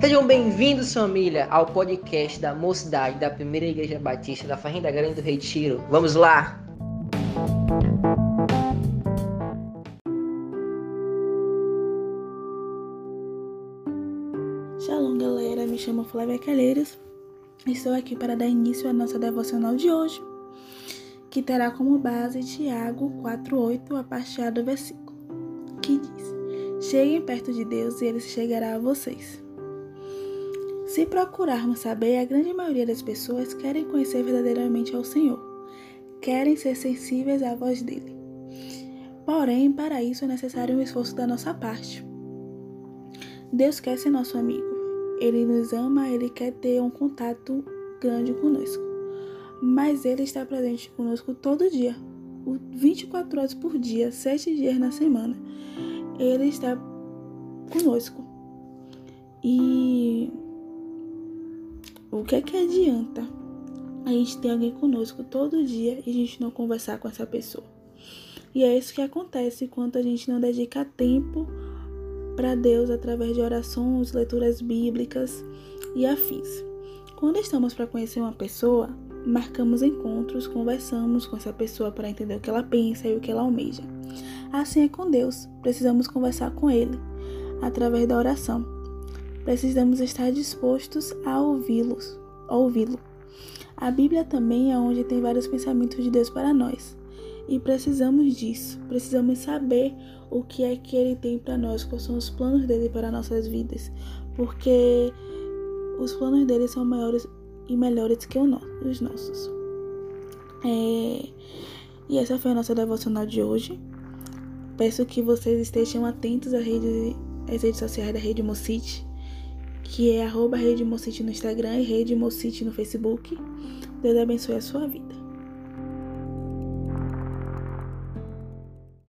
Sejam bem-vindos, família, ao podcast da Mocidade da Primeira Igreja Batista da Fazenda Grande do Retiro. Vamos lá! Shalom, galera. Me chamo Flávia Calheiros. Estou aqui para dar início à nossa devocional de hoje, que terá como base Tiago 4:8, a parte A do versículo, que diz: Cheguem perto de Deus e ele chegará a vocês. Se procurarmos saber, a grande maioria das pessoas querem conhecer verdadeiramente ao Senhor, querem ser sensíveis à voz dele. Porém, para isso é necessário um esforço da nossa parte. Deus quer ser nosso amigo. Ele nos ama, ele quer ter um contato grande conosco. Mas ele está presente conosco todo dia, 24 horas por dia, 7 dias na semana. Ele está conosco. E o que é que adianta a gente ter alguém conosco todo dia e a gente não conversar com essa pessoa? E é isso que acontece quando a gente não dedica tempo para Deus através de orações, leituras bíblicas e afins. Quando estamos para conhecer uma pessoa, marcamos encontros, conversamos com essa pessoa para entender o que ela pensa e o que ela almeja. Assim é com Deus, precisamos conversar com Ele através da oração precisamos estar dispostos a ouvi-los, ouvi-lo. A Bíblia também é onde tem vários pensamentos de Deus para nós. E precisamos disso. Precisamos saber o que é que ele tem para nós, quais são os planos dele para nossas vidas, porque os planos dele são maiores e melhores que os nossos. É... E essa foi a nossa devocional de hoje. Peço que vocês estejam atentos às redes, às redes sociais da Rede Mocite que é arroba Rede Mocite no Instagram e Rede Mocite no Facebook. Deus abençoe a sua vida.